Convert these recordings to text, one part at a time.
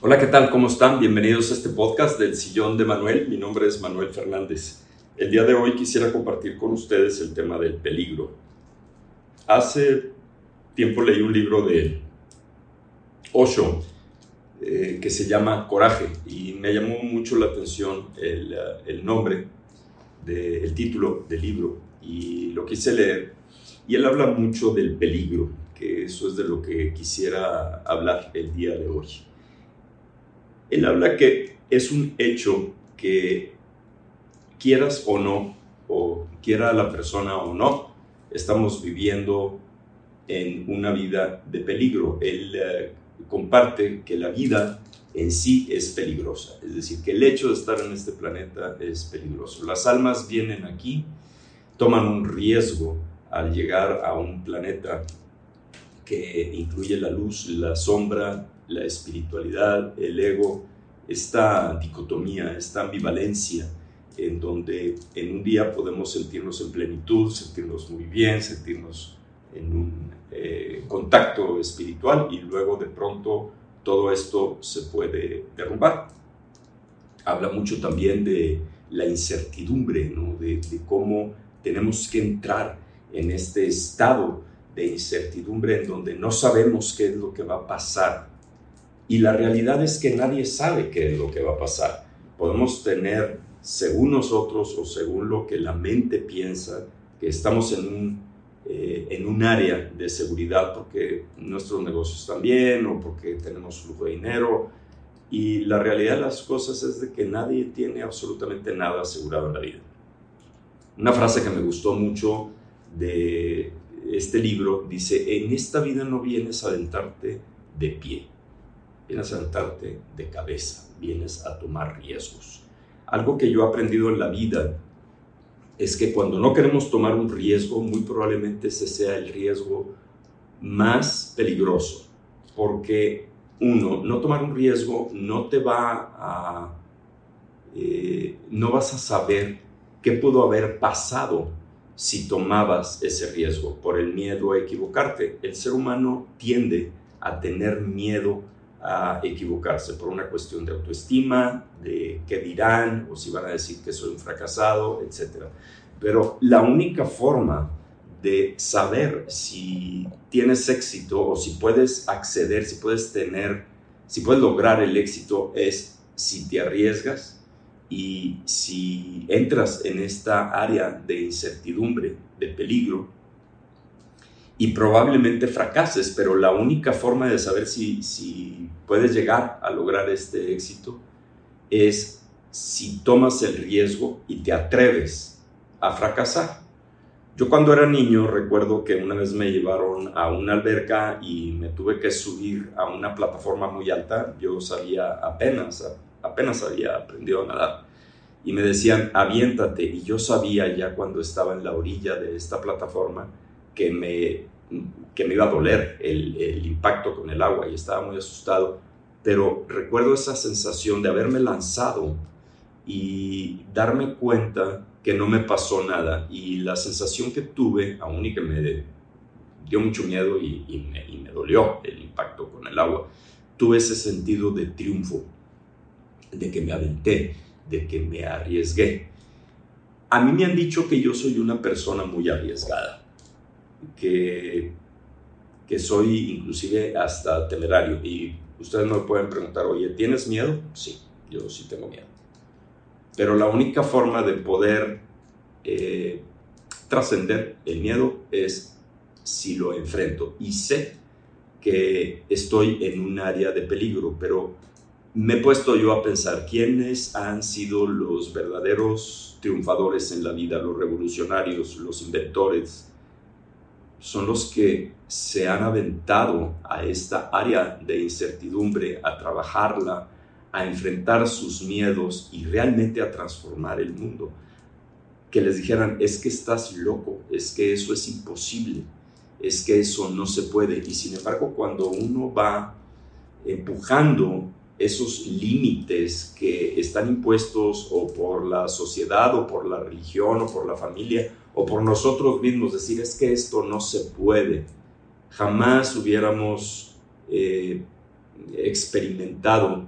Hola, ¿qué tal? ¿Cómo están? Bienvenidos a este podcast del Sillón de Manuel. Mi nombre es Manuel Fernández. El día de hoy quisiera compartir con ustedes el tema del peligro. Hace tiempo leí un libro de Osho eh, que se llama Coraje y me llamó mucho la atención el, uh, el nombre, de, el título del libro y lo quise leer. Y él habla mucho del peligro, que eso es de lo que quisiera hablar el día de hoy. Él habla que es un hecho que quieras o no, o quiera la persona o no, estamos viviendo en una vida de peligro. Él eh, comparte que la vida en sí es peligrosa, es decir, que el hecho de estar en este planeta es peligroso. Las almas vienen aquí, toman un riesgo al llegar a un planeta que incluye la luz, la sombra, la espiritualidad, el ego, esta dicotomía, esta ambivalencia, en donde en un día podemos sentirnos en plenitud, sentirnos muy bien, sentirnos en un eh, contacto espiritual y luego de pronto todo esto se puede derrumbar. Habla mucho también de la incertidumbre, ¿no? de, de cómo tenemos que entrar en este estado de incertidumbre en donde no sabemos qué es lo que va a pasar y la realidad es que nadie sabe qué es lo que va a pasar. Podemos tener, según nosotros o según lo que la mente piensa, que estamos en un, eh, en un área de seguridad porque nuestros negocios están bien o porque tenemos flujo de dinero. Y la realidad de las cosas es de que nadie tiene absolutamente nada asegurado en la vida. Una frase que me gustó mucho de este libro dice, en esta vida no vienes a aventarte de pie vienes a sentarte de cabeza, vienes a tomar riesgos. Algo que yo he aprendido en la vida es que cuando no queremos tomar un riesgo, muy probablemente ese sea el riesgo más peligroso, porque uno, no tomar un riesgo no te va a, eh, no vas a saber qué pudo haber pasado si tomabas ese riesgo por el miedo a equivocarte. El ser humano tiende a tener miedo a equivocarse por una cuestión de autoestima, de qué dirán o si van a decir que soy un fracasado, etc. Pero la única forma de saber si tienes éxito o si puedes acceder, si puedes tener, si puedes lograr el éxito es si te arriesgas y si entras en esta área de incertidumbre, de peligro, y probablemente fracases, pero la única forma de saber si, si puedes llegar a lograr este éxito es si tomas el riesgo y te atreves a fracasar. Yo cuando era niño recuerdo que una vez me llevaron a una alberca y me tuve que subir a una plataforma muy alta. Yo sabía apenas, apenas había aprendido a nadar. Y me decían, aviéntate. Y yo sabía ya cuando estaba en la orilla de esta plataforma que me, que me iba a doler el, impacto con el agua y estaba muy asustado. Pero recuerdo esa sensación de haberme lanzado y darme cuenta que no me pasó nada. Y la sensación que tuve, aún y que me dio mucho miedo y, me, y, me, dolió el impacto con el agua, tuve ese sentido de triunfo, de que me aventé, de que me arriesgué. A mí me han dicho que yo soy una persona muy arriesgada que, que soy inclusive hasta temerario. Y ustedes me pueden preguntar, oye, ¿tienes miedo? Sí, yo sí tengo miedo. Pero la única forma de poder eh, trascender el miedo es si lo enfrento. Y sé que estoy en un área de peligro, pero me he puesto yo a pensar quiénes han sido los verdaderos triunfadores en la vida, los revolucionarios, los inventores, son los que se han aventado a esta área de incertidumbre, a trabajarla, a enfrentar sus miedos y realmente a transformar el mundo. Que les dijeran, es que estás loco, es que eso es imposible, es que eso no se puede. Y sin embargo, cuando uno va empujando esos límites que están impuestos o por la sociedad o por la religión o por la familia o por nosotros mismos, decir es que esto no se puede. Jamás hubiéramos eh, experimentado.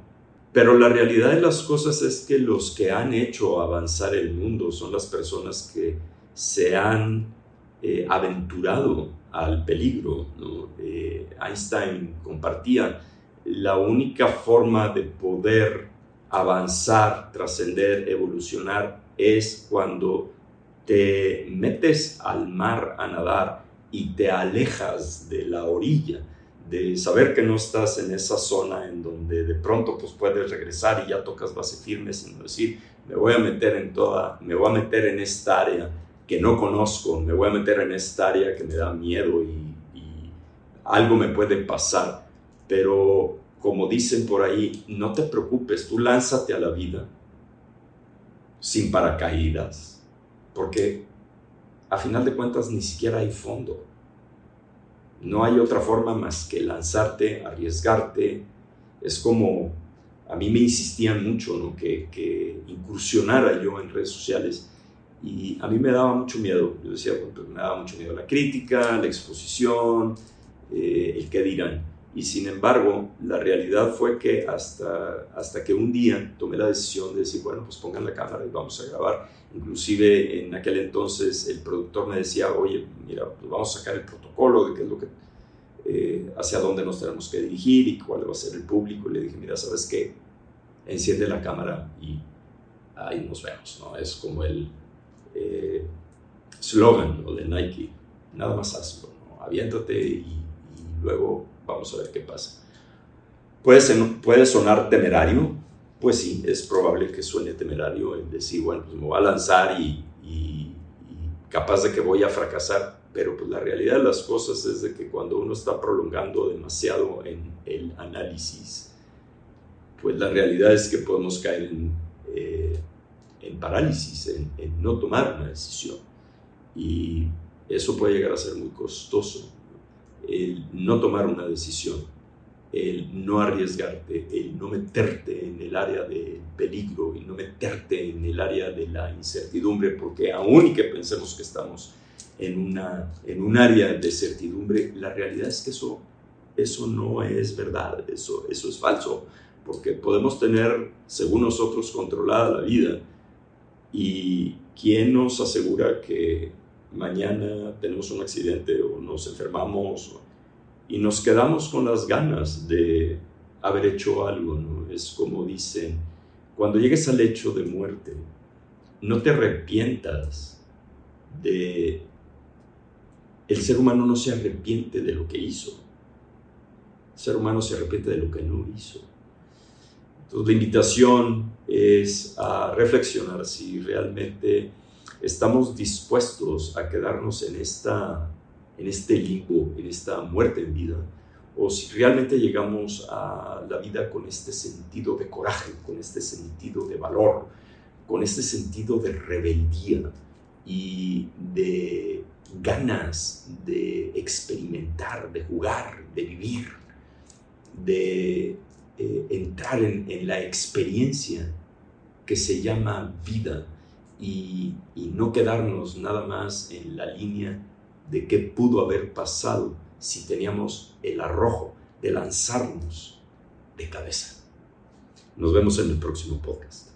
Pero la realidad de las cosas es que los que han hecho avanzar el mundo son las personas que se han eh, aventurado al peligro. Eh, Einstein compartía la única forma de poder avanzar, trascender, evolucionar es cuando te metes al mar a nadar y te alejas de la orilla, de saber que no estás en esa zona en donde de pronto pues puedes regresar y ya tocas base firme, sino decir, me voy a meter en toda, me voy a meter en esta área que no conozco, me voy a meter en esta área que me da miedo y, y algo me puede pasar pero como dicen por ahí, no te preocupes, tú lánzate a la vida sin paracaídas, porque a final de cuentas ni siquiera hay fondo. No hay otra forma más que lanzarte, arriesgarte. Es como, a mí me insistían mucho ¿no? que, que incursionara yo en redes sociales y a mí me daba mucho miedo. Yo decía, pues, me daba mucho miedo la crítica, la exposición, eh, el qué dirán. Y sin embargo, la realidad fue que hasta, hasta que un día tomé la decisión de decir, bueno, pues pongan la cámara y vamos a grabar. Inclusive en aquel entonces el productor me decía, oye, mira, pues vamos a sacar el protocolo de qué es lo que, eh, hacia dónde nos tenemos que dirigir y cuál va a ser el público. Y le dije, mira, ¿sabes qué? Enciende la cámara y ahí nos vemos, ¿no? Es como el eh, slogan de Nike, nada más hazlo, ¿no? Aviéntate y, y luego Vamos a ver qué pasa. ¿Puede, puede sonar temerario, pues sí, es probable que suene temerario en decir, bueno, pues me voy a lanzar y, capaz de que voy a fracasar, pero pues la realidad de las cosas es de que cuando uno está prolongando demasiado en el análisis, pues la realidad es que podemos caer en, eh, parálisis, en no tomar una decisión. Y eso puede llegar a ser muy costoso el no tomar una decisión, el no arriesgarte, el no meterte en el área del peligro y no meterte en el área de la incertidumbre, porque aún y que pensemos que estamos en, una, en un área de certidumbre, la realidad es que eso, eso no es verdad, eso, eso es falso, porque podemos tener, según nosotros, controlada la vida y ¿quién nos asegura que mañana tenemos un accidente o nos enfermamos y nos quedamos con las ganas de haber hecho algo, ¿no? Es como dicen, cuando llegues al hecho de muerte, no te arrepientas de... El ser humano no se arrepiente de lo que hizo. El ser humano se arrepiente de lo que no hizo. Entonces la invitación es a reflexionar si realmente estamos dispuestos a quedarnos en, esta, en este limbo, en esta muerte en vida, o si realmente llegamos a la vida con este sentido de coraje, con este sentido de valor, con este sentido de rebeldía y de ganas de experimentar, de jugar, de vivir, de eh, entrar en la experiencia que se llama vida y, no quedarnos nada más en la línea de qué pudo haber pasado si teníamos el arrojo de lanzarnos de cabeza. Nos vemos en el próximo podcast.